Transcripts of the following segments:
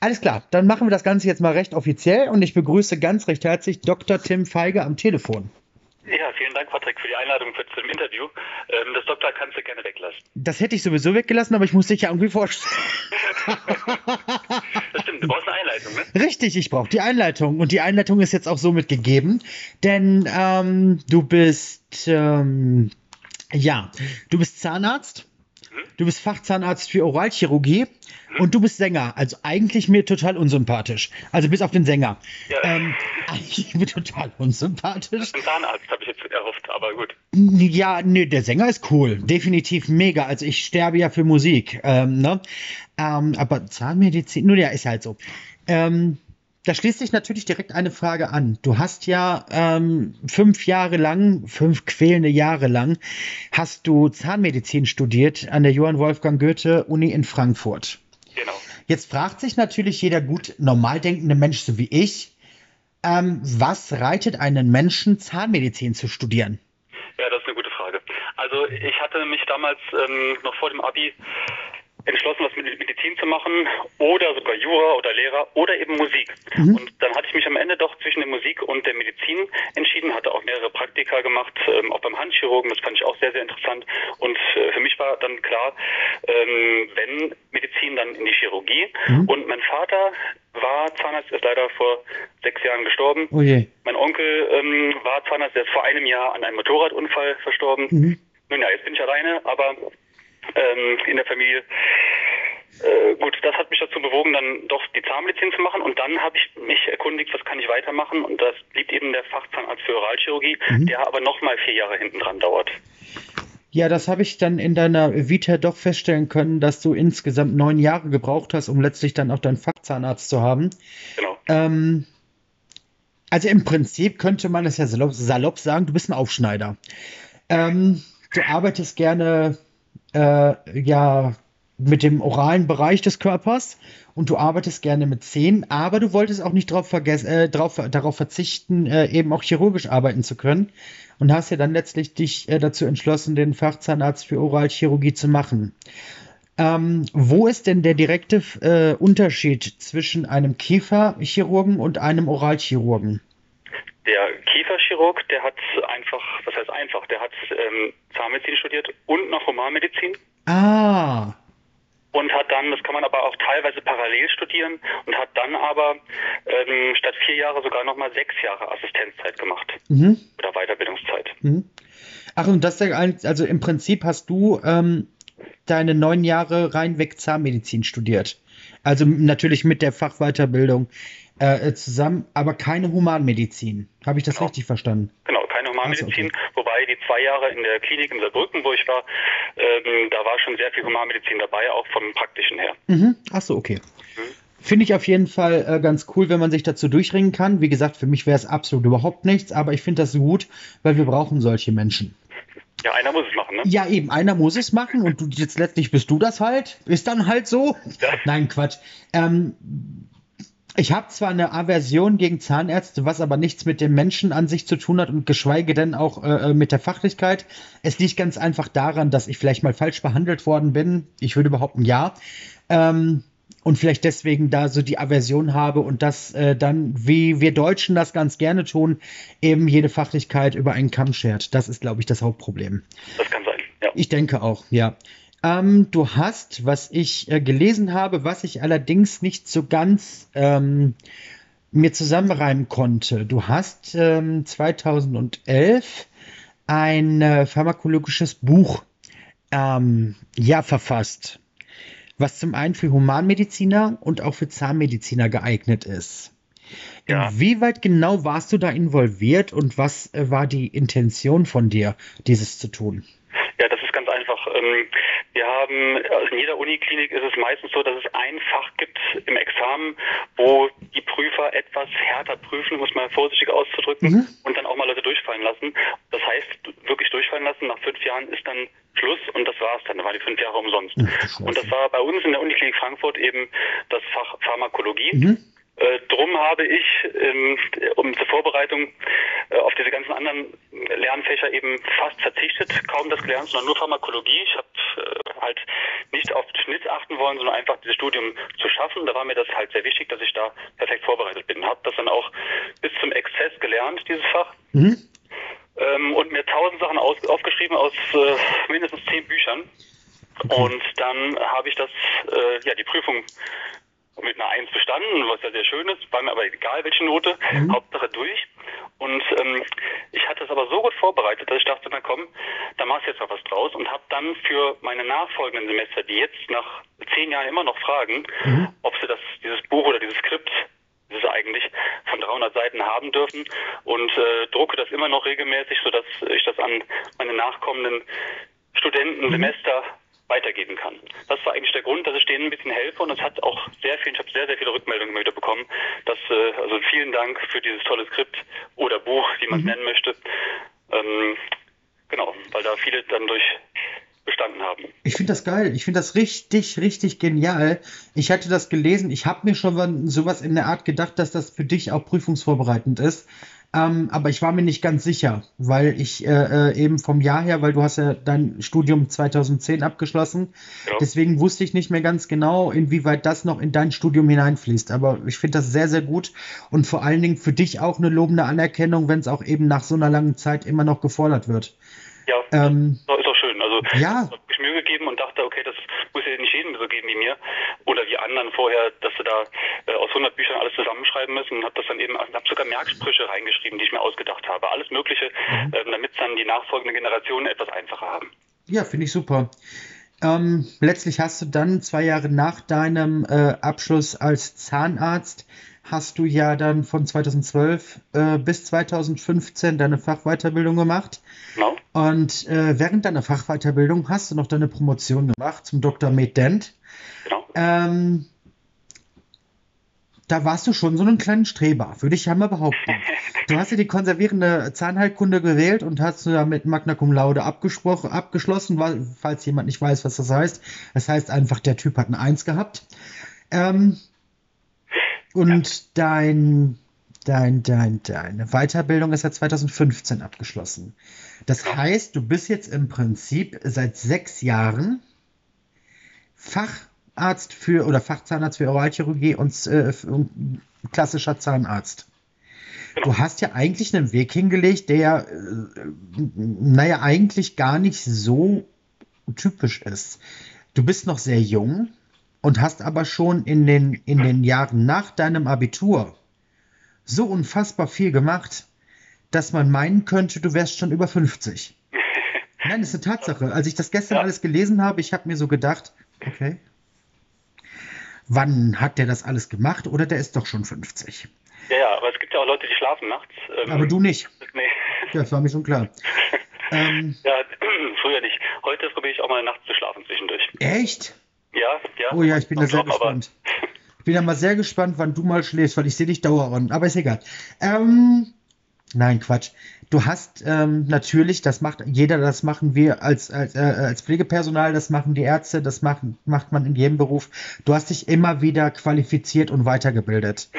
Alles klar, dann machen wir das Ganze jetzt mal recht offiziell und ich begrüße ganz recht herzlich Dr. Tim Feige am Telefon. Ja, vielen Dank, Patrick, für die Einladung für, zu dem Interview. Ähm, das Doktor kannst du gerne weglassen. Das hätte ich sowieso weggelassen, aber ich muss dich ja irgendwie vorstellen. das stimmt, du brauchst eine Einleitung, ne? Richtig, ich brauche die Einleitung. Und die Einleitung ist jetzt auch somit gegeben, denn ähm, du bist, ähm, ja, du bist Zahnarzt. Du bist Fachzahnarzt für Oralchirurgie und du bist Sänger. Also eigentlich mir total unsympathisch. Also bis auf den Sänger. Ja. Ähm, eigentlich mir total unsympathisch. Ein Zahnarzt habe ich jetzt erhofft, aber gut. Ja, nee, der Sänger ist cool. Definitiv mega. Also ich sterbe ja für Musik. Ähm, ne? Ähm, aber Zahnmedizin, nur ja, ist halt so. Ähm, da schließt sich natürlich direkt eine Frage an. Du hast ja ähm, fünf Jahre lang, fünf quälende Jahre lang, hast du Zahnmedizin studiert an der Johann Wolfgang Goethe Uni in Frankfurt. Genau. Jetzt fragt sich natürlich jeder gut normal denkende Mensch, so wie ich, ähm, was reitet einen Menschen, Zahnmedizin zu studieren? Ja, das ist eine gute Frage. Also ich hatte mich damals ähm, noch vor dem Abi entschlossen, was mit Medizin zu machen oder sogar Jura oder Lehrer oder eben Musik. Mhm. Und dann hatte ich mich am Ende doch zwischen der Musik und der Medizin entschieden, hatte auch mehrere Praktika gemacht, ähm, auch beim Handchirurgen, das fand ich auch sehr, sehr interessant. Und äh, für mich war dann klar, ähm, wenn Medizin, dann in die Chirurgie. Mhm. Und mein Vater war Zahnarzt, ist leider vor sechs Jahren gestorben. Oh mein Onkel ähm, war Zahnarzt, der ist vor einem Jahr an einem Motorradunfall verstorben. Mhm. Nun ja, jetzt bin ich alleine, aber ähm, in der Familie. Äh, gut, das hat mich dazu bewogen, dann doch die Zahnmedizin zu machen und dann habe ich mich erkundigt, was kann ich weitermachen und das blieb eben der Fachzahnarzt für Oralchirurgie, mhm. der aber nochmal vier Jahre hinten dran dauert. Ja, das habe ich dann in deiner Vita doch feststellen können, dass du insgesamt neun Jahre gebraucht hast, um letztlich dann auch deinen Fachzahnarzt zu haben. Genau. Ähm, also im Prinzip könnte man es ja salopp, salopp sagen, du bist ein Aufschneider. Ähm, du arbeitest gerne äh, ja mit dem oralen Bereich des Körpers und du arbeitest gerne mit Zähnen, aber du wolltest auch nicht darauf, äh, drauf, darauf verzichten, äh, eben auch chirurgisch arbeiten zu können und hast ja dann letztlich dich äh, dazu entschlossen, den Fachzahnarzt für Oralchirurgie zu machen. Ähm, wo ist denn der direkte äh, Unterschied zwischen einem Kieferchirurgen und einem Oralchirurgen? Der Kieferchirurg, der hat einfach, was heißt einfach, der hat ähm, Zahnmedizin studiert und noch Humanmedizin. Ah. Und hat dann, das kann man aber auch teilweise parallel studieren, und hat dann aber ähm, statt vier Jahre sogar nochmal sechs Jahre Assistenzzeit gemacht. Mhm. Oder Weiterbildungszeit. Mhm. Ach, und das, also im Prinzip hast du ähm, deine neun Jahre reinweg Zahnmedizin studiert. Also natürlich mit der Fachweiterbildung äh, zusammen, aber keine Humanmedizin. Habe ich das genau. richtig verstanden? Genau, keine Humanmedizin, okay. wobei die zwei Jahre in der Klinik in Saarbrücken, wo ich war, ähm, da war schon sehr viel Humanmedizin dabei, auch vom praktischen her. Mhm. Ach so, okay. Mhm. Finde ich auf jeden Fall äh, ganz cool, wenn man sich dazu durchringen kann. Wie gesagt, für mich wäre es absolut überhaupt nichts, aber ich finde das gut, weil wir brauchen solche Menschen. Ja, einer muss es machen, ne? Ja, eben, einer muss es machen und du, jetzt letztlich bist du das halt. Ist dann halt so. Ja. Nein, Quatsch. Ähm, ich habe zwar eine Aversion gegen Zahnärzte, was aber nichts mit dem Menschen an sich zu tun hat und geschweige denn auch äh, äh, mit der Fachlichkeit. Es liegt ganz einfach daran, dass ich vielleicht mal falsch behandelt worden bin. Ich würde behaupten, ja. Ähm, und vielleicht deswegen da so die Aversion habe und das äh, dann, wie wir Deutschen das ganz gerne tun, eben jede Fachlichkeit über einen Kamm schert. Das ist, glaube ich, das Hauptproblem. Das kann sein, ja. Ich denke auch, ja. Ähm, du hast, was ich äh, gelesen habe, was ich allerdings nicht so ganz ähm, mir zusammenreimen konnte. Du hast ähm, 2011 ein äh, pharmakologisches Buch ähm, ja verfasst, was zum einen für Humanmediziner und auch für Zahnmediziner geeignet ist. Ja. Inwieweit genau warst du da involviert und was äh, war die Intention von dir, dieses zu tun? Ja, das ist ganz einfach. Ähm, wir haben, also in jeder Uniklinik ist es meistens so, dass es ein Fach gibt im Examen, wo die Prüfer etwas härter prüfen, muss man vorsichtig auszudrücken, mhm. und dann auch mal Leute durchfallen lassen. Das heißt, wirklich durchfallen lassen, nach fünf Jahren ist dann Schluss und das war's dann. Da waren die fünf Jahre umsonst. und das war bei uns in der Uniklinik Frankfurt eben das Fach Pharmakologie. Mhm. Äh, drum habe ich ähm, um zur Vorbereitung äh, auf diese ganzen anderen Lernfächer eben fast verzichtet, kaum das gelernt, sondern nur Pharmakologie. Ich habe äh, halt nicht auf den Schnitt achten wollen, sondern einfach dieses Studium zu schaffen. Da war mir das halt sehr wichtig, dass ich da perfekt vorbereitet bin. Habe das dann auch bis zum Exzess gelernt, dieses Fach. Mhm. Ähm, und mir tausend Sachen aus, aufgeschrieben aus äh, mindestens zehn Büchern. Okay. Und dann habe ich das, äh, ja, die Prüfung mit einer Eins bestanden, was ja sehr schön ist, war mir aber egal, welche Note, mhm. Hauptsache durch. Und ähm, ich hatte es aber so gut vorbereitet, dass ich dachte, na komm, da machst du jetzt noch was draus und habe dann für meine nachfolgenden Semester, die jetzt nach zehn Jahren immer noch fragen, mhm. ob sie das, dieses Buch oder dieses Skript das ist eigentlich von 300 Seiten haben dürfen und äh, drucke das immer noch regelmäßig, sodass ich das an meine nachkommenden Studenten, mhm. Semester weitergeben kann. Das war eigentlich der Grund, dass ich denen ein bisschen helfe und es hat auch sehr viel, ich habe sehr, sehr viele Rückmeldungen wieder bekommen. Dass, äh, also vielen Dank für dieses tolle Skript oder Buch, wie man es mhm. nennen möchte. Ähm, genau, weil da viele dann durch bestanden haben. Ich finde das geil. Ich finde das richtig, richtig genial. Ich hatte das gelesen. Ich habe mir schon sowas in der Art gedacht, dass das für dich auch prüfungsvorbereitend ist. Ähm, aber ich war mir nicht ganz sicher, weil ich äh, äh, eben vom Jahr her, weil du hast ja dein Studium 2010 abgeschlossen, ja. deswegen wusste ich nicht mehr ganz genau, inwieweit das noch in dein Studium hineinfließt. Aber ich finde das sehr, sehr gut und vor allen Dingen für dich auch eine lobende Anerkennung, wenn es auch eben nach so einer langen Zeit immer noch gefordert wird. Ja, ähm, ist auch schön. Also ja. ich Mühe gegeben und muss ja nicht jedem so geben wie mir oder wie anderen vorher, dass sie da äh, aus 100 Büchern alles zusammenschreiben müssen. Und habe das dann eben, habe sogar Merksprüche reingeschrieben, die ich mir ausgedacht habe. Alles Mögliche, mhm. äh, damit es dann die nachfolgende Generation etwas einfacher haben. Ja, finde ich super. Ähm, letztlich hast du dann zwei Jahre nach deinem äh, Abschluss als Zahnarzt hast du ja dann von 2012 äh, bis 2015 deine Fachweiterbildung gemacht. Genau. Und äh, während deiner Fachweiterbildung hast du noch deine Promotion gemacht zum Dr. Med Dent. Genau. Ähm, da warst du schon so einen kleinen Streber, würde ich einmal behaupten. Du hast ja die konservierende Zahnheilkunde gewählt und hast du ja mit Magna Cum Laude abgeschlossen, weil, falls jemand nicht weiß, was das heißt. Das heißt einfach, der Typ hat eine Eins gehabt. Ähm, und ja. dein, dein, dein, deine Weiterbildung ist ja 2015 abgeschlossen. Das heißt, du bist jetzt im Prinzip seit sechs Jahren Facharzt für oder Fachzahnarzt für Oralchirurgie und, äh, und klassischer Zahnarzt. Genau. Du hast ja eigentlich einen Weg hingelegt, der, äh, naja, eigentlich gar nicht so typisch ist. Du bist noch sehr jung, und hast aber schon in den, in den Jahren nach deinem Abitur so unfassbar viel gemacht, dass man meinen könnte, du wärst schon über 50. Nein, das ist eine Tatsache. Als ich das gestern ja. alles gelesen habe, ich habe mir so gedacht, okay, wann hat der das alles gemacht oder der ist doch schon 50? Ja, ja, aber es gibt ja auch Leute, die schlafen nachts. Ähm, aber du nicht. Nee. Ja, das war mir schon klar. ähm, ja, früher nicht. Heute probiere ich auch mal nachts zu schlafen zwischendurch. Echt? Ja, ja. Oh ja, ich bin da sehr gespannt. Ich bin da mal sehr gespannt, wann du mal schläfst, weil ich sehe dich dauernd. Aber ist egal. Ähm, nein, Quatsch. Du hast ähm, natürlich, das macht jeder, das machen wir als, als, äh, als Pflegepersonal, das machen die Ärzte, das macht, macht man in jedem Beruf. Du hast dich immer wieder qualifiziert und weitergebildet.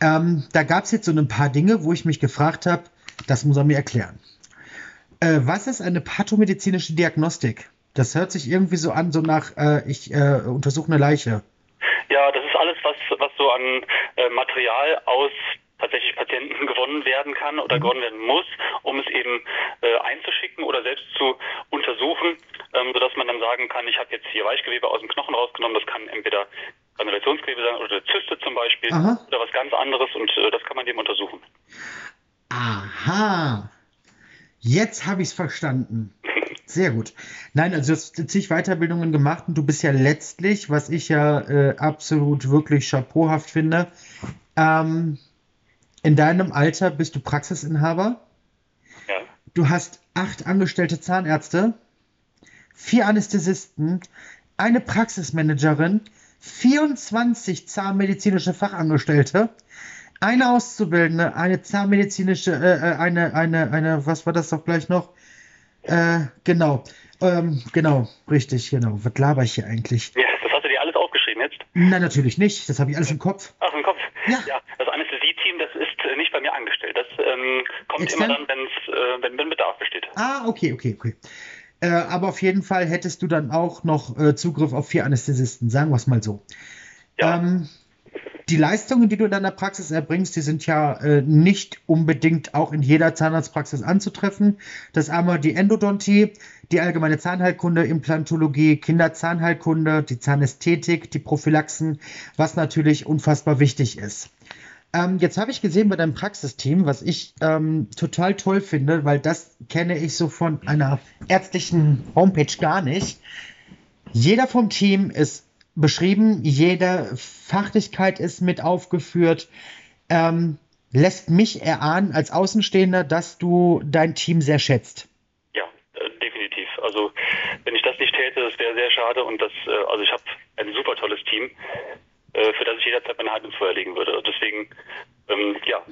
Ähm, da gab es jetzt so ein paar Dinge, wo ich mich gefragt habe, das muss er mir erklären. Äh, was ist eine pathomedizinische Diagnostik? Das hört sich irgendwie so an, so nach, äh, ich äh, untersuche eine Leiche. Ja, das ist alles, was, was so an äh, Material aus tatsächlich Patienten gewonnen werden kann oder mhm. gewonnen werden muss, um es eben äh, einzuschicken oder selbst zu untersuchen, ähm, sodass man dann sagen kann, ich habe jetzt hier Weichgewebe aus dem Knochen rausgenommen, das kann entweder Granulationsgewebe sein oder Zyste zum Beispiel Aha. oder was ganz anderes und äh, das kann man dem untersuchen. Aha. Jetzt habe ich es verstanden. Sehr gut. Nein, also du hast zig Weiterbildungen gemacht und du bist ja letztlich, was ich ja äh, absolut wirklich chapeauhaft finde, ähm, in deinem Alter bist du Praxisinhaber. Ja. Du hast acht angestellte Zahnärzte, vier Anästhesisten, eine Praxismanagerin, 24 zahnmedizinische Fachangestellte, eine Auszubildende, eine zahnmedizinische, äh, äh eine, eine, eine, was war das doch gleich noch? Äh, genau. Ähm, genau, richtig, genau. Was laber ich hier eigentlich? Ja, das hast du dir alles aufgeschrieben jetzt? Nein, natürlich nicht. Das habe ich alles im Kopf. Ach, im Kopf? Ja. ja das Anästhesie-Team, das ist äh, nicht bei mir angestellt. Das ähm, kommt Extern? immer dann, äh, wenn, wenn Bedarf besteht. Ah, okay, okay, okay. Äh, aber auf jeden Fall hättest du dann auch noch äh, Zugriff auf vier Anästhesisten, sagen wir es mal so. Ja. Ähm, die Leistungen, die du in deiner Praxis erbringst, die sind ja äh, nicht unbedingt auch in jeder Zahnarztpraxis anzutreffen. Das ist einmal die Endodontie, die allgemeine Zahnheilkunde, Implantologie, Kinderzahnheilkunde, die Zahnästhetik, die Prophylaxen, was natürlich unfassbar wichtig ist. Ähm, jetzt habe ich gesehen bei deinem Praxisteam, was ich ähm, total toll finde, weil das kenne ich so von einer ärztlichen Homepage gar nicht. Jeder vom Team ist beschrieben, jede Fachlichkeit ist mit aufgeführt. Ähm, lässt mich erahnen als Außenstehender, dass du dein Team sehr schätzt. Ja, äh, definitiv. Also wenn ich das nicht täte, das wäre sehr schade und das, äh, also ich habe ein super tolles Team. Äh, für das ich jederzeit meine Hand ins Feuer legen würde. Deswegen, ähm, ja,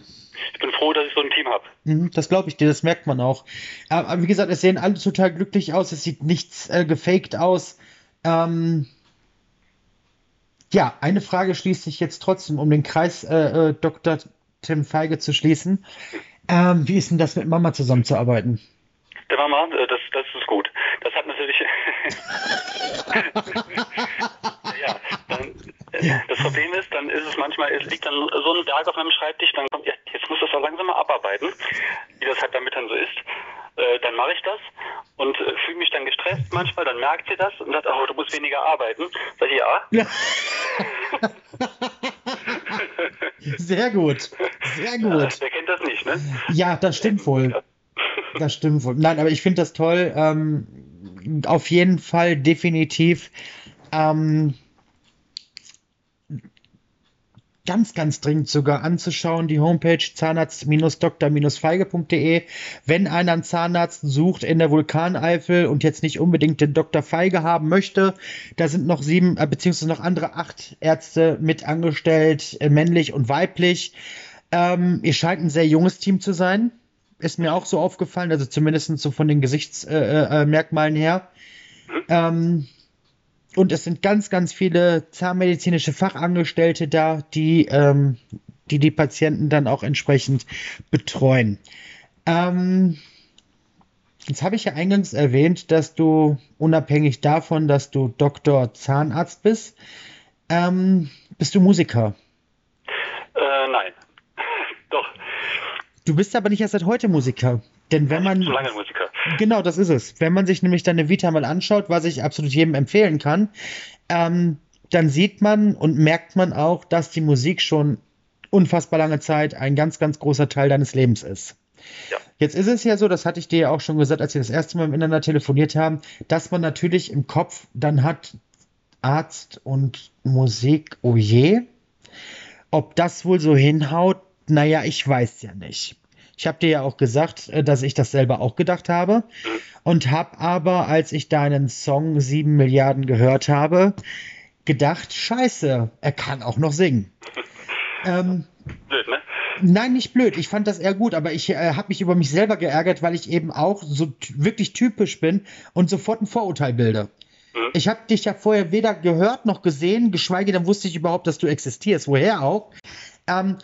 ich bin froh, dass ich so ein Team habe. Mhm, das glaube ich dir, das merkt man auch. Aber wie gesagt, es sehen alle total glücklich aus, es sieht nichts äh, gefaked aus. Ähm, ja, eine Frage schließt sich jetzt trotzdem, um den Kreis äh, äh, Dr. Tim Feige zu schließen. Ähm, wie ist denn das mit Mama zusammenzuarbeiten? Der Mama, äh, das, das ist gut. Das hat natürlich. ja, dann, das Problem ist, dann ist es manchmal, es liegt dann so ein Berg auf meinem Schreibtisch, dann kommt, ja, jetzt muss das doch langsam mal abarbeiten, wie das halt damit dann so ist. Äh, dann mache ich das und äh, fühle mich dann gestresst manchmal, dann merkt sie das und sagt, oh, du musst weniger arbeiten. Sag ich, ja. ja. Sehr gut, sehr gut. Wer kennt das nicht, ne? Ja, das stimmt wohl. Das stimmt wohl. Nein, aber ich finde das toll. Ähm, auf jeden Fall definitiv. Ähm, ganz, ganz dringend sogar anzuschauen, die Homepage zahnarzt-dr-feige.de. Wenn einer einen Zahnarzt sucht in der Vulkaneifel und jetzt nicht unbedingt den Dr. Feige haben möchte, da sind noch sieben, äh, beziehungsweise noch andere acht Ärzte mit angestellt, äh, männlich und weiblich. Ähm, ihr scheint ein sehr junges Team zu sein. Ist mir auch so aufgefallen, also zumindest so von den Gesichtsmerkmalen äh, äh her. Ähm, und es sind ganz, ganz viele zahnmedizinische Fachangestellte da, die, ähm, die die Patienten dann auch entsprechend betreuen. Ähm, jetzt habe ich ja eingangs erwähnt, dass du unabhängig davon, dass du Doktor Zahnarzt bist, ähm, bist du Musiker? Äh, nein. Du bist aber nicht erst seit heute Musiker. Denn wenn man. Zu lange Musiker. Genau, das ist es. Wenn man sich nämlich deine Vita mal anschaut, was ich absolut jedem empfehlen kann, ähm, dann sieht man und merkt man auch, dass die Musik schon unfassbar lange Zeit ein ganz, ganz großer Teil deines Lebens ist. Ja. Jetzt ist es ja so, das hatte ich dir ja auch schon gesagt, als wir das erste Mal miteinander telefoniert haben, dass man natürlich im Kopf dann hat Arzt und Musik, oh je. Ob das wohl so hinhaut, naja, ich weiß ja nicht. Ich habe dir ja auch gesagt, äh, dass ich das selber auch gedacht habe. Und habe aber, als ich deinen Song 7 Milliarden gehört habe, gedacht, scheiße, er kann auch noch singen. ähm, blöd, ne? Nein, nicht blöd. Ich fand das eher gut, aber ich äh, habe mich über mich selber geärgert, weil ich eben auch so wirklich typisch bin und sofort ein Vorurteil bilde. Mhm. Ich habe dich ja vorher weder gehört noch gesehen, geschweige denn wusste ich überhaupt, dass du existierst. Woher auch? Ähm,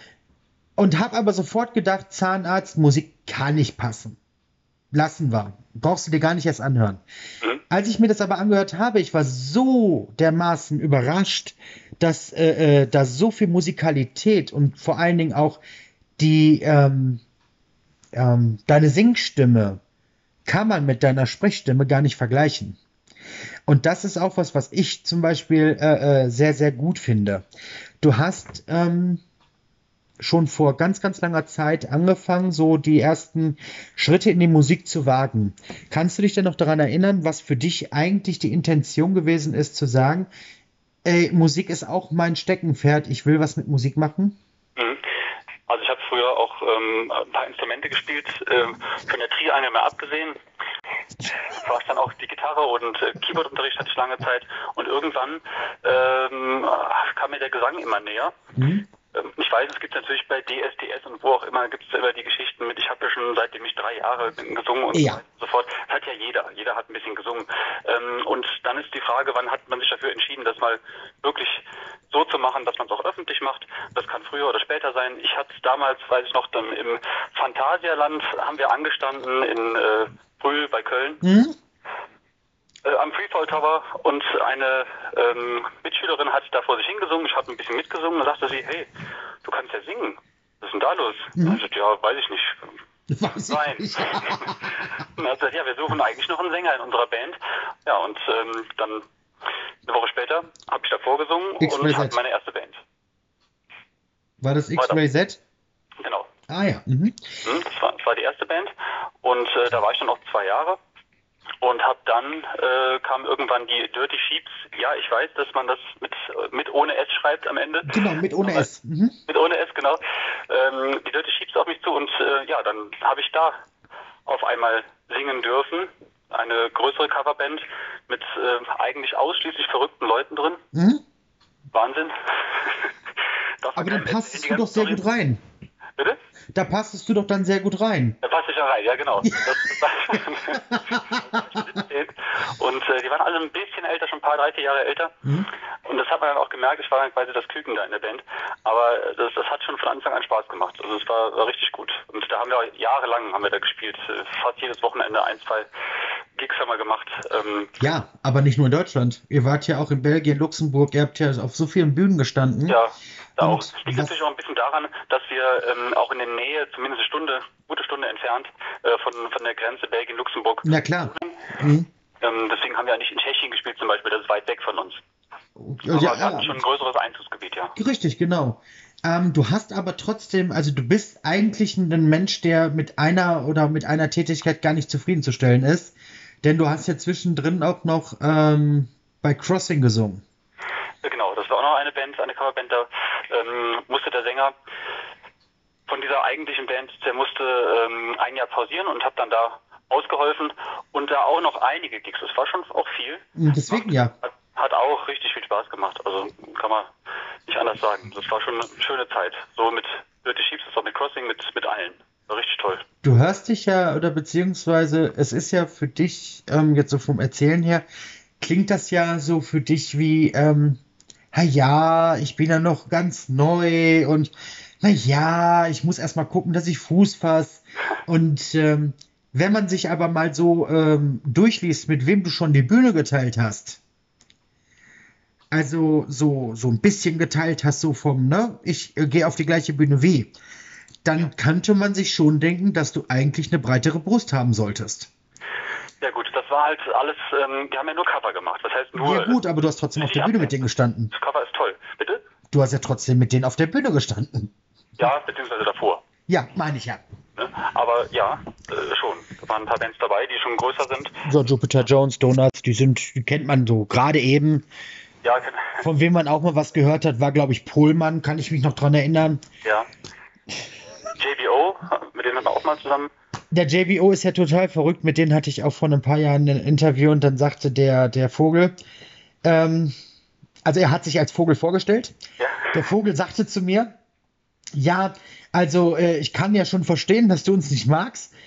und habe aber sofort gedacht, Zahnarzt, Musik kann nicht passen. Lassen wir. Brauchst du dir gar nicht erst anhören. Mhm. Als ich mir das aber angehört habe, ich war so dermaßen überrascht, dass äh, äh, da so viel Musikalität und vor allen Dingen auch die ähm, ähm, deine Singstimme kann man mit deiner Sprechstimme gar nicht vergleichen. Und das ist auch was, was ich zum Beispiel äh, äh, sehr, sehr gut finde. Du hast ähm, schon vor ganz, ganz langer Zeit angefangen, so die ersten Schritte in die Musik zu wagen. Kannst du dich denn noch daran erinnern, was für dich eigentlich die Intention gewesen ist, zu sagen, ey, Musik ist auch mein Steckenpferd, ich will was mit Musik machen? Mhm. Also ich habe früher auch ähm, ein paar Instrumente gespielt, äh, von der Triangel mal abgesehen. War es dann auch die Gitarre und äh, Keyboardunterricht hatte ich lange Zeit und irgendwann ähm, kam mir der Gesang immer näher. Mhm. Ähm, ich weiß, es gibt natürlich bei DSDS und wo auch immer, gibt es immer die Geschichten mit, ich habe ja schon seitdem ich drei Jahre bin gesungen und ja. so fort. Das hat ja jeder. Jeder hat ein bisschen gesungen. Ähm, und dann ist die Frage, wann hat man sich dafür entschieden, das mal wirklich so zu machen, dass man es auch öffentlich macht. Das kann früher oder später sein. Ich hatte damals, weiß ich noch, dann im Phantasialand haben wir angestanden in äh, Brühl bei Köln. Mhm. Äh, am Freefall Tower und eine ähm, Mitschülerin hat da vor sich hingesungen. Ich habe ein bisschen mitgesungen. Da sagte sie, hey, du kannst ja singen. Was ist denn da los? Mhm. Ich sagte, ja, weiß ich nicht. Weiß Nein. ich. Und hat gesagt, ja, wir suchen eigentlich noch einen Sänger in unserer Band. Ja, und ähm, dann eine Woche später habe ich da vorgesungen und hatte meine erste Band. War das X-Ray Z? Genau. Ah ja. Mhm. Hm, Das war, das war die erste Band und äh, da war ich dann auch zwei Jahre und hab dann äh, kam irgendwann die Dirty Sheeps. Ja, ich weiß, dass man das mit mit ohne S schreibt am Ende. Genau, mit ohne Aber- S. Mhm. Mit ohne S, genau. Ähm, die Dirty Sheeps auf mich zu und äh, ja, dann habe ich da auf einmal singen dürfen. Eine größere Coverband mit äh, eigentlich ausschließlich verrückten Leuten drin. Mhm. Wahnsinn. Aber dann du die doch sehr gut rein. Bitte? Da passtest du doch dann sehr gut rein. Da passt ich ja rein, ja genau. Und äh, die waren alle ein bisschen älter, schon ein paar, drei, vier Jahre älter. Mhm. Und das hat man dann auch gemerkt, ich war dann quasi das Küken da in der Band. Aber das, das hat schon von Anfang an Spaß gemacht. Also es war, war richtig gut. Und da haben wir auch jahrelang haben wir da gespielt. Äh, Fast jedes Wochenende ein, zwei Gigs haben wir gemacht. Ähm, Ja, aber nicht nur in Deutschland. Ihr wart ja auch in Belgien, Luxemburg, ihr habt ja auf so vielen Bühnen gestanden. ja, da auch. Liegt natürlich auch ein bisschen daran, dass wir ähm, auch in der Nähe, zumindest eine Stunde, gute Stunde entfernt, äh, von, von der Grenze Belgien-Luxemburg. Na klar. Mhm. Ähm, deswegen haben wir ja nicht in Tschechien gespielt zum Beispiel, das ist weit weg von uns. Ja, Aber wir ja, hatten schon ein größeres Einzugsgebiet, ja. Richtig, genau. Ähm, du hast aber trotzdem, also du bist eigentlich ein Mensch, der mit einer oder mit einer Tätigkeit gar nicht zufriedenzustellen ist. Denn du hast ja zwischendrin auch noch ähm, bei Crossing gesungen. Ja, genau, das war auch noch eine Band, eine Coverband, da ähm, musste der Sänger von dieser eigentlichen Band, der musste ähm, ein Jahr pausieren und habe dann da ausgeholfen und da auch noch einige Gigs. Es war schon auch viel. Deswegen ja. Hat, hat auch richtig viel Spaß gemacht. Also kann man nicht anders sagen. Das war schon eine schöne Zeit. So mit Dirty Sheeps, das war mit Crossing, mit, mit allen. War richtig toll. Du hörst dich ja, oder beziehungsweise es ist ja für dich, ähm, jetzt so vom Erzählen her, klingt das ja so für dich wie, ähm, na ja, ich bin ja noch ganz neu und na ja, ich muss erst mal gucken, dass ich Fuß fasse. Und ähm, wenn man sich aber mal so ähm, durchliest, mit wem du schon die Bühne geteilt hast, also so, so ein bisschen geteilt hast, so vom, ne, ich äh, gehe auf die gleiche Bühne wie, dann könnte man sich schon denken, dass du eigentlich eine breitere Brust haben solltest. Ja gut, das war halt alles, ähm, wir haben ja nur Cover gemacht. Was heißt nur? Ja gut, aber du hast trotzdem auf der Bühne mit denen gestanden. Das Cover ist toll. Bitte? Du hast ja trotzdem mit denen auf der Bühne gestanden. Ja, beziehungsweise davor. Ja, meine ich ja. Ne? Aber ja, äh, schon. Da waren ein paar Bands dabei, die schon größer sind. So, Jupiter Jones, Donuts, die sind, die kennt man so. Gerade eben, Ja, von wem man auch mal was gehört hat, war, glaube ich, Pohlmann, kann ich mich noch dran erinnern. ja. JBO, mit denen haben wir auch mal zusammen. Der JBO ist ja total verrückt, mit denen hatte ich auch vor ein paar Jahren ein Interview und dann sagte der, der Vogel, ähm, also er hat sich als Vogel vorgestellt. Ja. Der Vogel sagte zu mir, ja, also äh, ich kann ja schon verstehen, dass du uns nicht magst.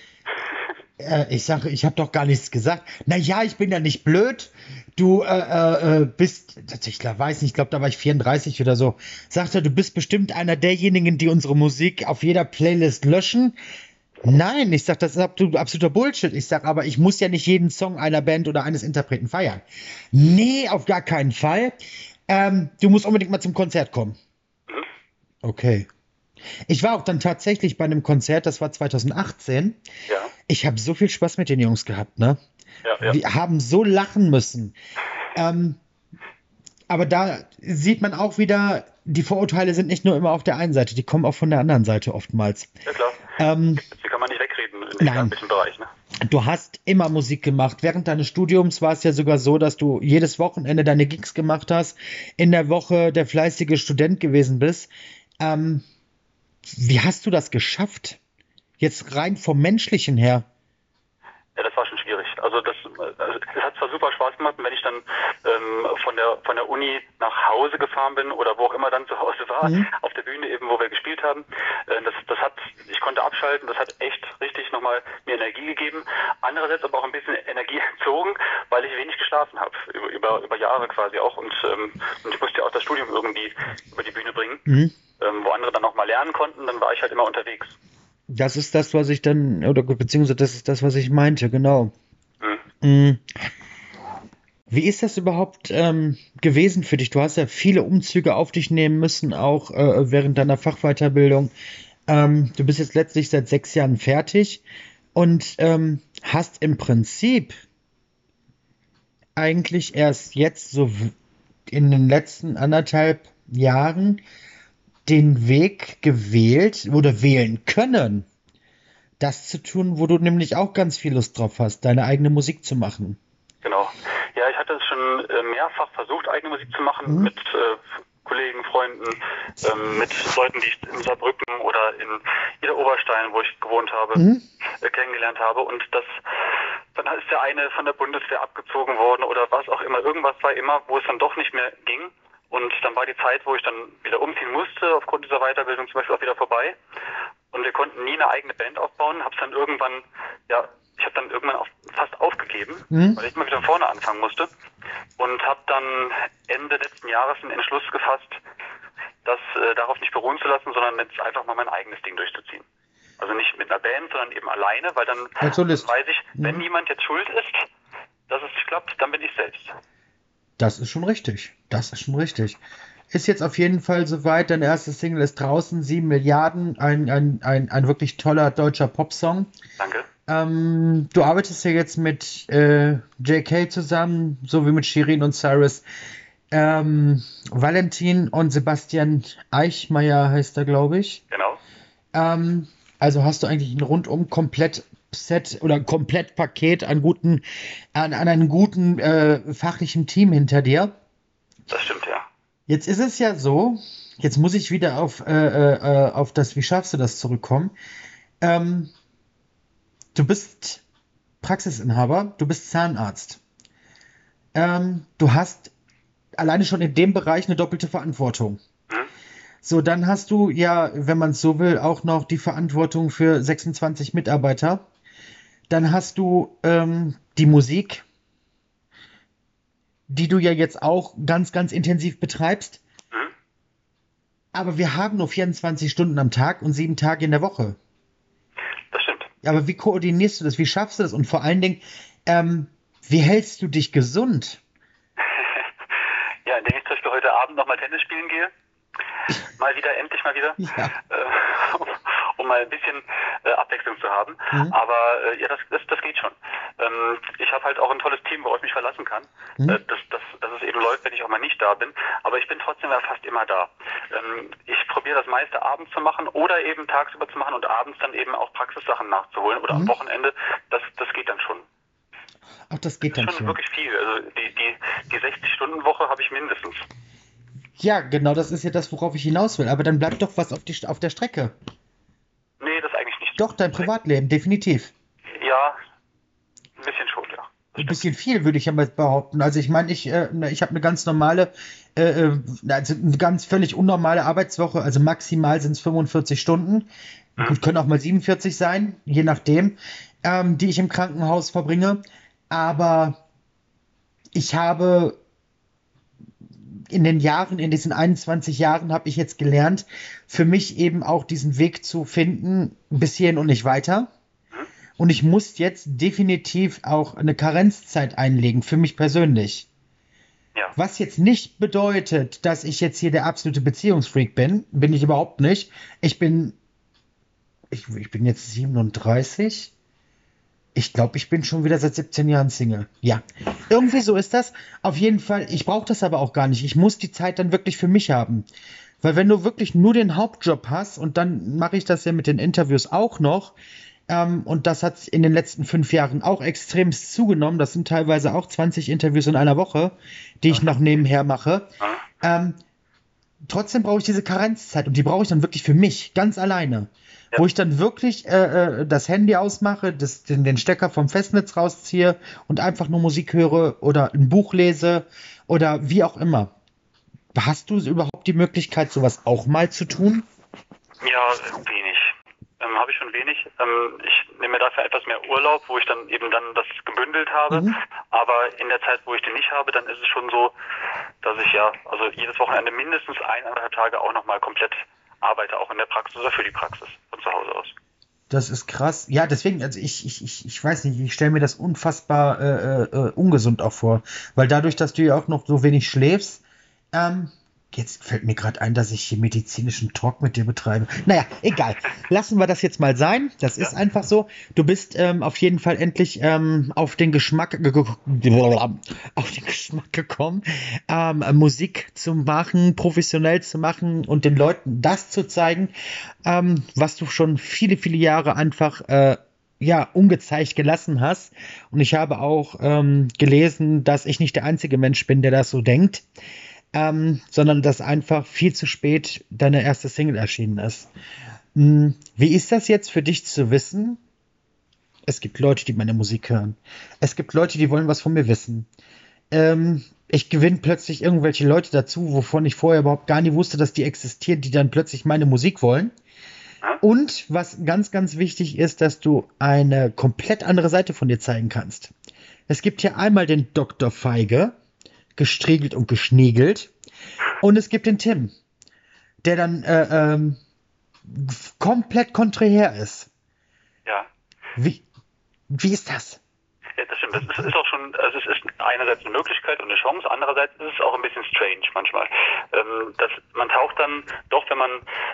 Äh, ich sage, ich habe doch gar nichts gesagt. Na ja, ich bin ja nicht blöd. Du äh, äh, äh, bist, ich glaub, weiß nicht, ich glaube, da war ich 34 oder so. Sagt er, du bist bestimmt einer derjenigen, die unsere Musik auf jeder Playlist löschen. Nein, ich sag, das ist absolut- absoluter Bullshit. Ich sag, aber ich muss ja nicht jeden Song einer Band oder eines Interpreten feiern. Nee, auf gar keinen Fall. Ähm, du musst unbedingt mal zum Konzert kommen. Okay. Ich war auch dann tatsächlich bei einem Konzert, das war 2018. Ja, Ich habe so viel Spaß mit den Jungs gehabt, ne? ja, ja. Wir haben so lachen müssen. Ähm, aber da sieht man auch wieder, die Vorurteile sind nicht nur immer auf der einen Seite, die kommen auch von der anderen Seite oftmals. ja klar. Ähm, Die kann man nicht wegreden in Nein. dem Bereich. Ne? du hast immer Musik gemacht. Während deines Studiums war es ja sogar so, dass du jedes Wochenende deine Gigs gemacht hast, in der Woche der fleißige Student gewesen bist. Ähm, wie hast du das geschafft? Jetzt rein vom Menschlichen her. Ja, das war schon schwierig. Also das, äh, also es hat zwar super Spaß gemacht, und wenn ich dann ähm, von der von der Uni nach Hause gefahren bin oder wo auch immer dann zu Hause war, Mhm. auf der Bühne eben, wo wir gespielt haben, äh, das, das hat, ich konnte abschalten, das hat echt richtig nochmal mir Energie gegeben. Andererseits aber auch ein bisschen Energie entzogen, weil ich wenig geschlafen habe, über, über, über Jahre quasi auch und, ähm, und ich musste ja auch das Studium irgendwie über die Bühne bringen. Mhm. Ähm, wo andere dann noch mal lernen konnten, dann war ich halt immer unterwegs. Das ist das, was ich dann, oder beziehungsweise das ist das, was ich meinte, genau. Mhm. Wie ist das überhaupt ähm, gewesen für dich? Du hast ja viele Umzüge auf dich nehmen müssen, auch äh, während deiner Fachweiterbildung. Ähm, du bist jetzt letztlich seit sechs Jahren fertig und ähm, hast im Prinzip eigentlich erst jetzt so in den letzten anderthalb Jahren den Weg gewählt oder wählen können, das zu tun, wo du nämlich auch ganz viel Lust drauf hast, deine eigene Musik zu machen. Genau. Es schon äh, mehrfach versucht, eigene Musik zu machen mhm. mit äh, Kollegen, Freunden, ähm, mit Leuten, die ich in Saarbrücken oder in Ida Oberstein, wo ich gewohnt habe, mhm. äh, kennengelernt habe. Und das, dann ist der eine von der Bundeswehr abgezogen worden oder was auch immer. Irgendwas war immer, wo es dann doch nicht mehr ging. Und dann war die Zeit, wo ich dann wieder umziehen musste, aufgrund dieser Weiterbildung zum Beispiel auch wieder vorbei. Und wir konnten nie eine eigene Band aufbauen. Hab's dann irgendwann, ja, ich habe dann irgendwann auch fast aufgegeben, mhm. weil ich immer wieder vorne anfangen musste. Und habe dann Ende letzten Jahres einen Entschluss gefasst, das äh, darauf nicht beruhen zu lassen, sondern jetzt einfach mal mein eigenes Ding durchzuziehen. Also nicht mit einer Band, sondern eben alleine, weil dann weiß ich, wenn mhm. niemand jetzt schuld ist, dass es nicht klappt, dann bin ich selbst. Das ist schon richtig. Das ist schon richtig. Ist jetzt auf jeden Fall soweit. Dein erstes Single ist draußen, 7 Milliarden. Ein, ein, ein, ein wirklich toller deutscher Popsong. Danke. Ähm, du arbeitest ja jetzt mit äh, JK zusammen, so wie mit Shirin und Cyrus. Ähm, Valentin und Sebastian Eichmeier heißt er, glaube ich. Genau. Ähm, also hast du eigentlich ein rundum komplett Set oder Komplettpaket an guten, an, an einem guten äh, fachlichen Team hinter dir. Das stimmt, ja. Jetzt ist es ja so, jetzt muss ich wieder auf, äh, äh, auf das, wie schaffst du das zurückkommen. Ähm, du bist Praxisinhaber, du bist Zahnarzt. Ähm, du hast alleine schon in dem Bereich eine doppelte Verantwortung. So, dann hast du ja, wenn man es so will, auch noch die Verantwortung für 26 Mitarbeiter. Dann hast du ähm, die Musik, die du ja jetzt auch ganz, ganz intensiv betreibst. Mhm. Aber wir haben nur 24 Stunden am Tag und sieben Tage in der Woche. Aber wie koordinierst du das? Wie schaffst du das? Und vor allen Dingen, ähm, wie hältst du dich gesund? ja, indem ich zum Beispiel heute Abend nochmal Tennis spielen gehe mal wieder, endlich mal wieder, ja. äh, um mal ein bisschen äh, Abwechslung zu haben. Mhm. Aber äh, ja, das, das, das geht schon. Ähm, ich habe halt auch ein tolles Team, worauf ich mich verlassen kann, mhm. Äh, dass, dass, dass es eben läuft, wenn ich auch mal nicht da bin. Aber ich bin trotzdem ja fast immer da. Ähm, ich probiere das meiste abends zu machen oder eben tagsüber zu machen und abends dann eben auch Praxissachen nachzuholen oder mhm. am Wochenende. Das, das geht dann schon. Ach, das geht das dann schon. wirklich viel. Also die, die, die 60-Stunden-Woche habe ich mindestens. Ja, genau, das ist ja das, worauf ich hinaus will. Aber dann bleibt doch was auf, die, auf der Strecke. Nee, das eigentlich nicht. Doch, dein Privatleben, definitiv. Ja, ein bisschen schon, ja. Ein bisschen viel, würde ich ja mal behaupten. Also ich meine, ich, äh, ich habe eine ganz normale, äh, äh, also eine ganz völlig unnormale Arbeitswoche. Also maximal sind es 45 Stunden. Mhm. Gut, können auch mal 47 sein, je nachdem, ähm, die ich im Krankenhaus verbringe. Aber ich habe in den Jahren, in diesen 21 Jahren habe ich jetzt gelernt, für mich eben auch diesen Weg zu finden, bis hierhin und nicht weiter. Und ich muss jetzt definitiv auch eine Karenzzeit einlegen, für mich persönlich. Ja. Was jetzt nicht bedeutet, dass ich jetzt hier der absolute Beziehungsfreak bin, bin ich überhaupt nicht. Ich bin, ich, ich bin jetzt 37 ich glaube, ich bin schon wieder seit 17 Jahren Single. Ja, irgendwie so ist das. Auf jeden Fall, ich brauche das aber auch gar nicht. Ich muss die Zeit dann wirklich für mich haben. Weil wenn du wirklich nur den Hauptjob hast, und dann mache ich das ja mit den Interviews auch noch, ähm, und das hat in den letzten fünf Jahren auch extremst zugenommen. Das sind teilweise auch 20 Interviews in einer Woche, die ich noch nebenher mache. Ähm, trotzdem brauche ich diese Karenzzeit und die brauche ich dann wirklich für mich, ganz alleine ja. wo ich dann wirklich äh, äh, das Handy ausmache, das, den, den Stecker vom Festnetz rausziehe und einfach nur Musik höre oder ein Buch lese oder wie auch immer. Hast du überhaupt die Möglichkeit, sowas auch mal zu tun? Ja, wenig. Ähm, habe ich schon wenig. Ähm, ich nehme mir dafür etwas mehr Urlaub, wo ich dann eben dann das gebündelt habe. Mhm. Aber in der Zeit, wo ich den nicht habe, dann ist es schon so, dass ich ja, also jedes Wochenende mindestens eineinhalb Tage auch nochmal komplett arbeite, auch in der Praxis oder für die Praxis von zu Hause aus. Das ist krass. Ja, deswegen, also ich, ich, ich, ich weiß nicht, ich stelle mir das unfassbar äh, äh, ungesund auch vor. Weil dadurch, dass du ja auch noch so wenig schläfst, ähm, Jetzt fällt mir gerade ein, dass ich hier medizinischen Talk mit dir betreibe. Naja, egal. Lassen wir das jetzt mal sein. Das ist einfach so. Du bist ähm, auf jeden Fall endlich ähm, auf den Geschmack auf den Geschmack gekommen, ähm, Musik zu machen, professionell zu machen und den Leuten das zu zeigen, ähm, was du schon viele, viele Jahre einfach äh, ja, ungezeigt gelassen hast. Und ich habe auch ähm, gelesen, dass ich nicht der einzige Mensch bin, der das so denkt ähm, sondern dass einfach viel zu spät deine erste Single erschienen ist. Hm, wie ist das jetzt für dich zu wissen? Es gibt Leute, die meine Musik hören. Es gibt Leute, die wollen was von mir wissen. Ähm, ich gewinne plötzlich irgendwelche Leute dazu, wovon ich vorher überhaupt gar nicht wusste, dass die existieren, die dann plötzlich meine Musik wollen. Und was ganz, ganz wichtig ist, dass du eine komplett andere Seite von dir zeigen kannst. Es gibt hier einmal den Dr. Feige, gestriegelt und geschniegelt. Und es gibt den Tim, der dann äh, ähm, komplett konträr ist. Ja. Wie, wie ist das? Ja, das stimmt. Das ist, auch schon, also es ist einerseits eine Möglichkeit und eine Chance, andererseits ist es auch ein bisschen strange manchmal. Ähm, dass man taucht dann doch, wenn man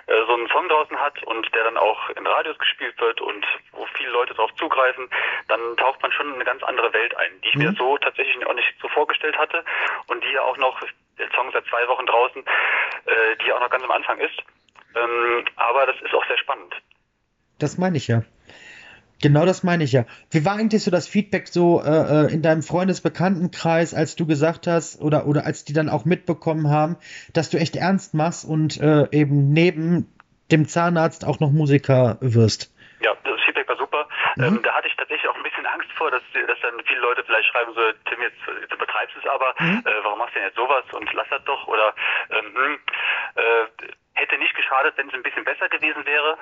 äh, so einen Song draußen hat und der dann auch in Radios gespielt wird und wo viele Leute darauf zugreifen, dann taucht man schon in eine ganz andere Welt ein, die ich mhm. mir so tatsächlich auch nicht so vorgestellt hatte und die ja auch noch, der Song seit zwei Wochen draußen, äh, die auch noch ganz am Anfang ist. Ähm, aber das ist auch sehr spannend. Das meine ich ja. Genau das meine ich ja. Wie war eigentlich so das Feedback so äh, äh, in deinem Freundesbekanntenkreis, als du gesagt hast oder oder als die dann auch mitbekommen haben, dass du echt ernst machst und äh, eben neben dem Zahnarzt auch noch Musiker wirst? Ja, das Feedback war super. Mhm. Ähm, da hatte ich tatsächlich auch ein bisschen Angst vor, dass, dass dann viele Leute vielleicht schreiben so, Tim, jetzt, du betreibst es aber, mhm. äh, warum machst du denn jetzt sowas und lass das doch oder ähm, hm, äh, hätte nicht geschadet, wenn es ein bisschen besser gewesen wäre.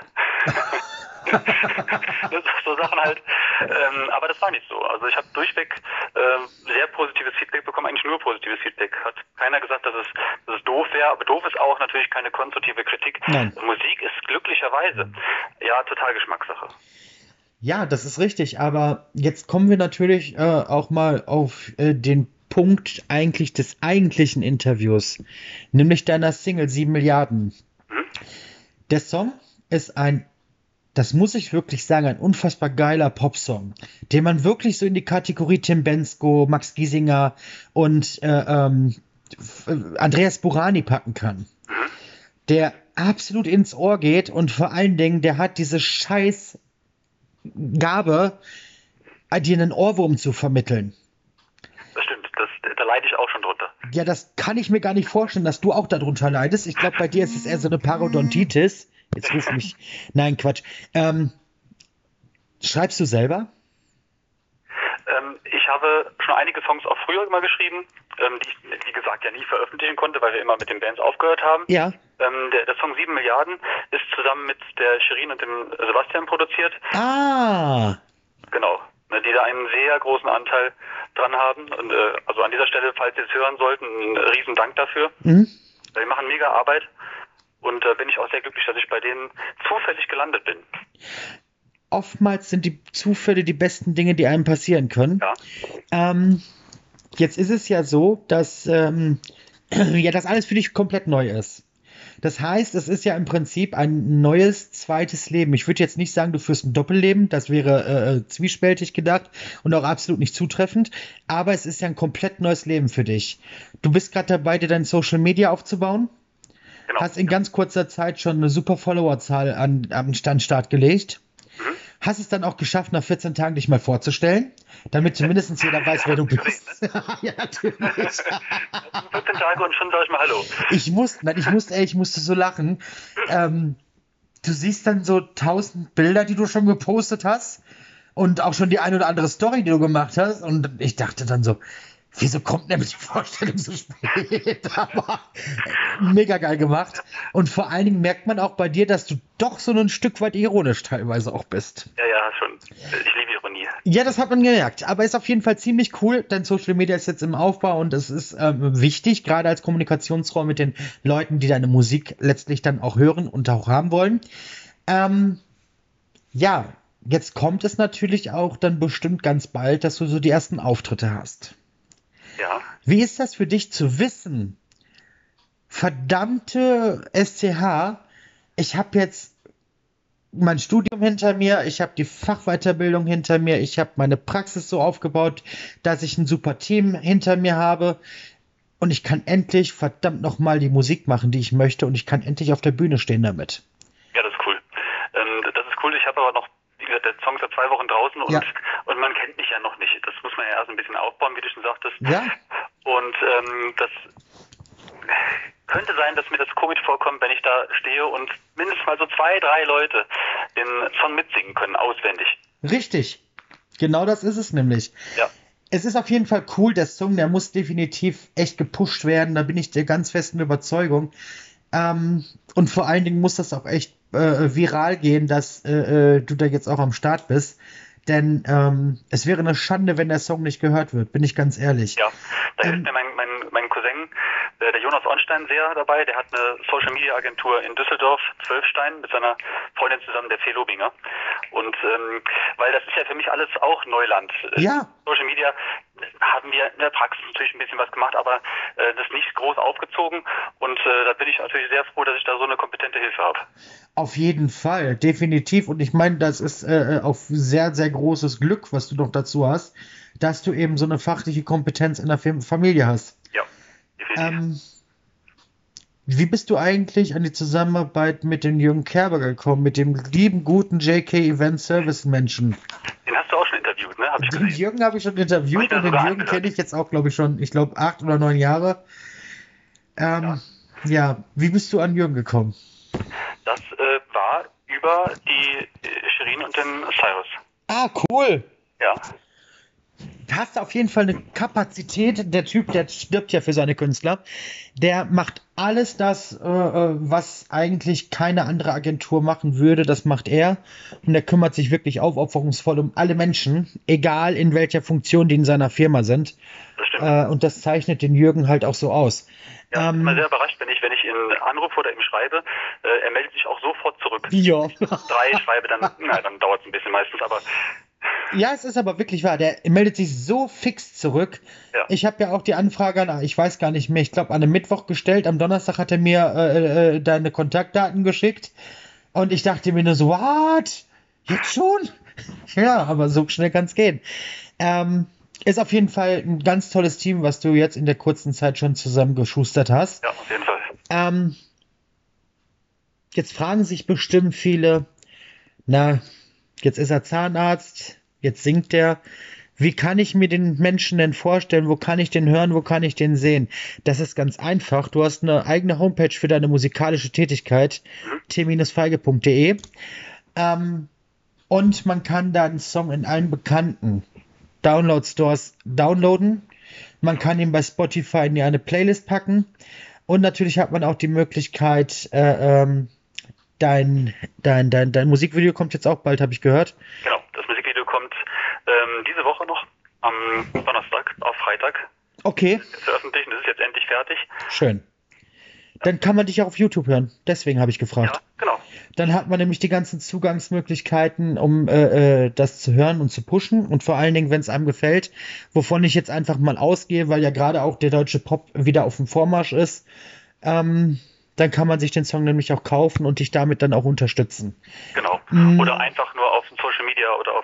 so Sachen halt. Ähm, aber das war nicht so. Also ich habe durchweg ähm, sehr positives Feedback bekommen, eigentlich nur positives Feedback. Hat keiner gesagt, dass es, dass es doof wäre, aber doof ist auch natürlich keine konstruktive Kritik. Nein. Musik ist glücklicherweise ja total Geschmackssache. Ja, das ist richtig, aber jetzt kommen wir natürlich äh, auch mal auf äh, den Punkt eigentlich des eigentlichen Interviews, nämlich deiner Single 7 Milliarden. Mhm. Der Song ist ein das muss ich wirklich sagen, ein unfassbar geiler Popsong, den man wirklich so in die Kategorie Tim Bensko, Max Giesinger und äh, ähm, Andreas Burani packen kann. Der absolut ins Ohr geht und vor allen Dingen, der hat diese scheiß Gabe, dir einen Ohrwurm zu vermitteln. Das stimmt, das, da leide ich auch schon drunter. Ja, das kann ich mir gar nicht vorstellen, dass du auch darunter leidest. Ich glaube, bei dir ist es eher so eine Parodontitis. Jetzt ruf mich. Nein, Quatsch. Ähm, schreibst du selber? Ähm, ich habe schon einige Songs auch früher mal geschrieben, ähm, die ich, wie gesagt, ja nie veröffentlichen konnte, weil wir immer mit den Bands aufgehört haben. Ja. Ähm, der, der, Song 7 Milliarden ist zusammen mit der Shirin und dem Sebastian produziert. Ah. Genau. Ne, die da einen sehr großen Anteil dran haben. Und, äh, also an dieser Stelle, falls Sie es hören sollten, einen riesen Dank dafür. Mhm. Die machen mega Arbeit. Und da äh, bin ich auch sehr glücklich, dass ich bei denen zufällig gelandet bin. Oftmals sind die Zufälle die besten Dinge, die einem passieren können. Ja. Ähm, jetzt ist es ja so, dass ähm, ja das alles für dich komplett neu ist. Das heißt, es ist ja im Prinzip ein neues zweites Leben. Ich würde jetzt nicht sagen, du führst ein Doppelleben, das wäre äh, zwiespältig gedacht und auch absolut nicht zutreffend, aber es ist ja ein komplett neues Leben für dich. Du bist gerade dabei, dir dein Social Media aufzubauen? Genau. Hast in ganz kurzer Zeit schon eine super Followerzahl an, an Standstart gelegt. Mhm. Hast es dann auch geschafft, nach 14 Tagen dich mal vorzustellen, damit zumindest jeder weiß, wer du bist. ja, natürlich. 14 Tage und schon sag ich mal Hallo. Ich musste, nein, ich musste, ey, ich musste so lachen. Ähm, du siehst dann so tausend Bilder, die du schon gepostet hast und auch schon die ein oder andere Story, die du gemacht hast. Und ich dachte dann so, Wieso kommt nämlich die Vorstellung so spät? Aber mega geil gemacht. Und vor allen Dingen merkt man auch bei dir, dass du doch so ein Stück weit ironisch teilweise auch bist. Ja, ja, schon. Ich liebe Ironie. Ja, das hat man gemerkt. Aber ist auf jeden Fall ziemlich cool. Dein Social Media ist jetzt im Aufbau und es ist ähm, wichtig, gerade als Kommunikationsraum mit den Leuten, die deine Musik letztlich dann auch hören und auch haben wollen. Ähm, Ja, jetzt kommt es natürlich auch dann bestimmt ganz bald, dass du so die ersten Auftritte hast. Ja. Wie ist das für dich zu wissen? Verdammte SCH, ich habe jetzt mein Studium hinter mir, ich habe die Fachweiterbildung hinter mir, ich habe meine Praxis so aufgebaut, dass ich ein super Team hinter mir habe und ich kann endlich verdammt nochmal die Musik machen, die ich möchte und ich kann endlich auf der Bühne stehen damit. Ja, das ist cool. Ähm, das ist cool. Ich habe aber noch, wie gesagt, der Song ist seit zwei Wochen draußen und, Ja. Und man kennt mich ja noch nicht. Das muss man ja erst ein bisschen aufbauen, wie du schon sagtest. Ja, Und ähm, das könnte sein, dass mir das komisch vorkommt, wenn ich da stehe und mindestens mal so zwei, drei Leute den Song mitsingen können, auswendig. richtig. Genau das ist es nämlich. Ja. Es ist auf jeden Fall cool, der Song, der muss definitiv echt gepusht werden, da bin ich der ganz festen Überzeugung. Ähm, und vor allen Dingen muss das auch echt äh, viral gehen, dass äh, äh, du da jetzt auch am Start bist. Denn ähm, es wäre eine Schande, wenn der Song nicht gehört wird, bin ich ganz ehrlich. Ja, da Ähm, hilft mir mein, mein, mein Cousin, der Jonas Ornstein, sehr dabei. Der hat eine Social Media Agentur in Düsseldorf, Zwölfstein, mit seiner Freundin zusammen, der Fee Lobinger. Und ähm, weil das ist ja für mich alles auch Neuland. Äh, Ja. Social Media haben wir in der Praxis natürlich ein bisschen was gemacht, aber äh, das nicht groß aufgezogen. Und äh, da bin ich natürlich sehr froh, dass ich da so eine kompetente Hilfe habe. Auf jeden Fall, definitiv. Und ich meine, das ist äh, auch sehr, sehr großes Glück, was du noch dazu hast, dass du eben so eine fachliche Kompetenz in der Fam- Familie hast. Ja. Ähm, wie bist du eigentlich an die Zusammenarbeit mit dem Jürgen Kerber gekommen, mit dem lieben, guten JK Event Service Menschen? Den hast du auch schon interviewt, ne? Hab ich Den gesehen. Jürgen habe ich schon interviewt ich und den Jürgen kenne ich jetzt auch, glaube ich, schon, ich glaube, acht oder neun Jahre. Ähm, ja. wie bist du an Jürgen gekommen? Das äh, war über die äh, Shirin und den Cyrus. Ah, cool. Ja. Du hast auf jeden Fall eine Kapazität. Der Typ, der stirbt ja für seine Künstler. Der macht alles das, äh, äh, was eigentlich keine andere Agentur machen würde. Das macht er. Und er kümmert sich wirklich aufopferungsvoll um alle Menschen, egal in welcher Funktion die in seiner Firma sind. Das stimmt. Äh, und das zeichnet den Jürgen halt auch so aus. Ja, ich bin Ähm, mal sehr überrascht, wenn ich, wenn ich ihn anrufe oder ihm schreibe, äh, er meldet sich auch sofort zurück. ja. Drei schreibe, dann, na, dann dauert es ein bisschen meistens, aber Ja, es ist aber wirklich wahr. Der meldet sich so fix zurück. Ja. Ich habe ja auch die Anfrage an, ich weiß gar nicht mehr, ich glaube an einem Mittwoch gestellt. Am Donnerstag hat er mir äh, äh, deine Kontaktdaten geschickt. Und ich dachte mir nur so, what? Jetzt schon? ja, aber so schnell kann es gehen. Ähm, ist auf jeden Fall ein ganz tolles Team, was du jetzt in der kurzen Zeit schon zusammengeschustert hast. ja, auf jeden Fall. Ähm, jetzt fragen sich bestimmt viele, na, jetzt ist er Zahnarzt, jetzt singt er. Wie kann ich mir den Menschen denn vorstellen? Wo kann ich den hören? Wo kann ich den sehen? Das ist ganz einfach. Du hast eine eigene Homepage für deine musikalische Tätigkeit, t-feige.de. Ähm, und man kann deinen Song in allen bekannten Download-Stores downloaden. Man kann ihn bei Spotify in eine Playlist packen. Und natürlich hat man auch die Möglichkeit, äh, ähm, dein, dein, dein, dein Musikvideo kommt jetzt auch bald, habe ich gehört. Genau, das Musikvideo ähm, diese Woche noch, am Donnerstag, auf Freitag Okay, veröffentlichen. Das ist jetzt endlich fertig. schön. Dann kann man dich auch auf YouTube hören. Deswegen habe ich Ja, gefragt. genau. Dann hat man nämlich die ganzen Zugangsmöglichkeiten, um äh, äh, das zu hören und zu pushen. Und vor allen Dingen, wenn es einem gefällt, wovon ich jetzt einfach mal ausgehe, weil ja gerade auch der deutsche Pop wieder auf dem Vormarsch ist, ähm, dann kann man sich den Song nämlich auch kaufen und dich damit dann auch unterstützen. Genau. Mm. Oder einfach nur auf Social Media oder auf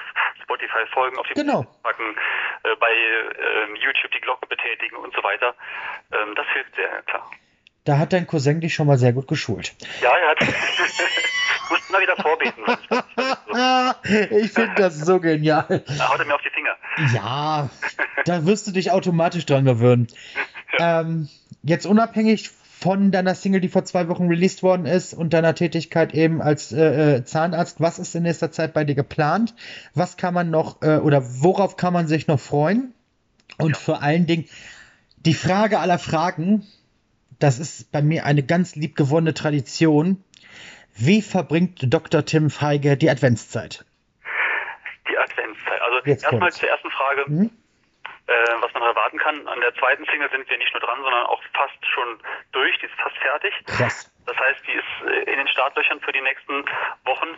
Spotify folgen, auf die Genau. packen, äh, bei ähm, YouTube die Glocke betätigen und so weiter. Ähm, das hilft sehr, klar. Da hat dein Cousin dich schon mal sehr gut geschult. Ja, er hat. Mussten mal wieder vorbeten. ich finde das so genial. Da haut er mir auf die Finger. Ja, da wirst du dich automatisch dran gewöhnen. Ähm, jetzt unabhängig von deiner Single, die vor zwei Wochen released worden ist und deiner Tätigkeit eben als äh, äh, Zahnarzt, was ist in nächster Zeit bei dir geplant? Was kann man noch äh, oder worauf kann man sich noch freuen? Und vor allen Dingen die Frage aller Fragen, das ist bei mir eine ganz liebgewonnene Tradition. Wie verbringt Dr. Tim Feige die Adventszeit? Die Adventszeit. Also Jetzt erstmal kommt's. zur ersten Frage, Mhm. Äh, was man erwarten kann. An der zweiten Single sind wir nicht nur dran, sondern auch fast schon durch. Die ist fast fertig. Krass. Das heißt, die ist äh, in den Startlöchern für die nächsten Wochen.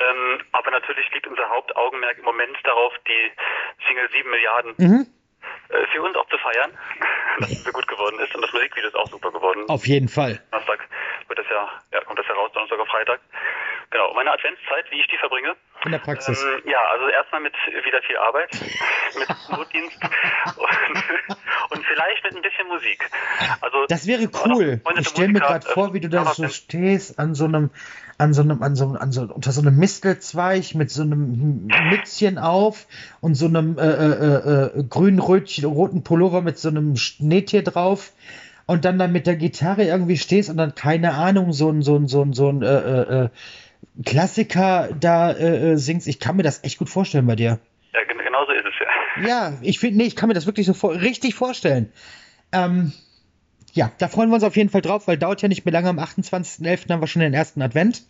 Ähm, aber natürlich liegt unser Hauptaugenmerk im Moment darauf, die Single 7 Milliarden mhm. äh, für uns auch zu feiern, dass es so gut geworden ist und das Musikvideo ist auch super geworden. Auf jeden Fall. Donnerstag wird das ja, ja kommt das ja raus, Donnerstag auf Freitag. Genau, meine Adventszeit, wie ich die verbringe. In der Praxis. Ähm, ja, also erstmal mit wieder viel Arbeit, mit Notdienst und, und, vielleicht mit ein bisschen Musik. Also das wäre cool. Ich stelle mir gerade vor, wie du da so stehst an so einem, an so einem, an so, an so unter so einem Mistelzweig mit so einem Mützchen auf und so einem äh, äh, äh, grün-roten Pullover mit so einem Schneetier drauf und dann da mit der Gitarre irgendwie stehst und dann keine Ahnung so ein so ein so ein so ein äh, äh, äh Klassiker da äh, äh, singst. Ich kann mir das echt gut vorstellen bei dir. Ja, genau so ist es ja. Ja, ich finde, nee, ich kann mir das wirklich so vor richtig vorstellen. Ähm, ja, da freuen wir uns auf jeden Fall drauf, weil dauert ja nicht mehr lange. Am 28.11. haben wir schon den ersten Advent.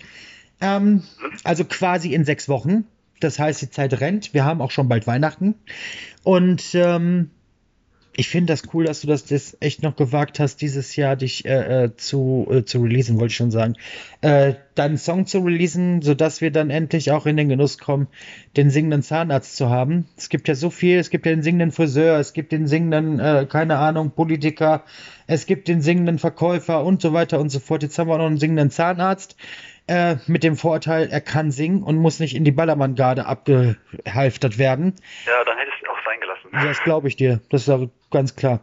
Ähm, also quasi in sechs Wochen. Das heißt, die Zeit rennt. Wir haben auch schon bald Weihnachten. Und ähm, ich finde das cool, dass du das, das echt noch gewagt hast, dieses Jahr dich äh, äh, zu, äh, zu releasen, wollte ich schon sagen. Äh, deinen Song zu releasen, sodass wir dann endlich auch in den Genuss kommen, den singenden Zahnarzt zu haben. Es gibt ja so viel, es gibt ja den singenden Friseur, es gibt den singenden, äh, keine Ahnung, Politiker, es gibt den singenden Verkäufer und so weiter und so fort. Jetzt haben wir auch noch einen singenden Zahnarzt. Äh, mit dem Vorteil, er kann singen und muss nicht in die Ballermann-Garde abgehalftert werden. Ja, dann hätte Das glaube ich dir. Das ist ganz klar.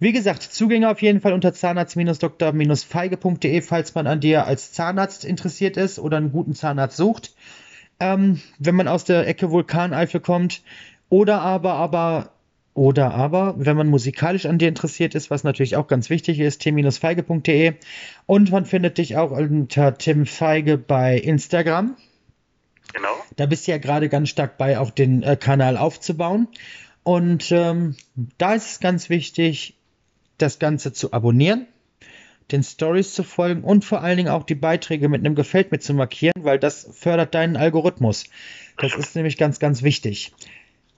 Wie gesagt, Zugänge auf jeden Fall unter zahnarzt-dr-feige.de, falls man an dir als Zahnarzt interessiert ist oder einen guten Zahnarzt sucht. Ähm, wenn man aus der Ecke Vulkaneifel kommt. Oder aber, aber, oder aber, wenn man musikalisch an dir interessiert ist, was natürlich auch ganz wichtig ist, t-feige.de. Und man findet dich auch unter Tim Feige bei Instagram. Genau. Da bist du ja gerade ganz stark bei, auch den äh, Kanal aufzubauen. Und ähm, da ist es ganz wichtig, das Ganze zu abonnieren, den Stories zu folgen und vor allen Dingen auch die Beiträge mit einem Gefällt mir zu markieren, weil das fördert deinen Algorithmus. Das ist nämlich ganz, ganz wichtig.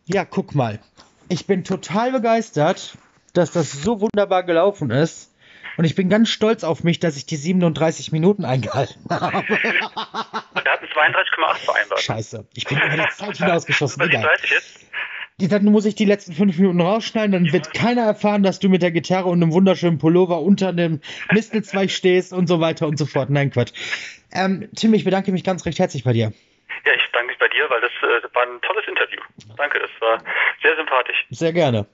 Ja, guck mal. Ich bin total begeistert, dass das so wunderbar gelaufen ist. Und ich bin ganz stolz auf mich, dass ich die 37 Minuten eingehalten habe. Und wir hatten 32,8 vereinbart. Scheiße, ich bin über die Zeit hinausgeschossen. Egal. jetzt? Dann muss ich die letzten fünf Minuten rausschneiden, dann wird keiner erfahren, dass du mit der Gitarre und einem wunderschönen Pullover unter einem Mistelzweig stehst und so weiter und so fort. Nein, Quatsch. Ähm, Tim, ich bedanke mich ganz recht herzlich bei dir. Ja, ich danke mich bei dir, weil das, äh, war ein tolles Interview. Danke, das war sehr sympathisch. Sehr gerne.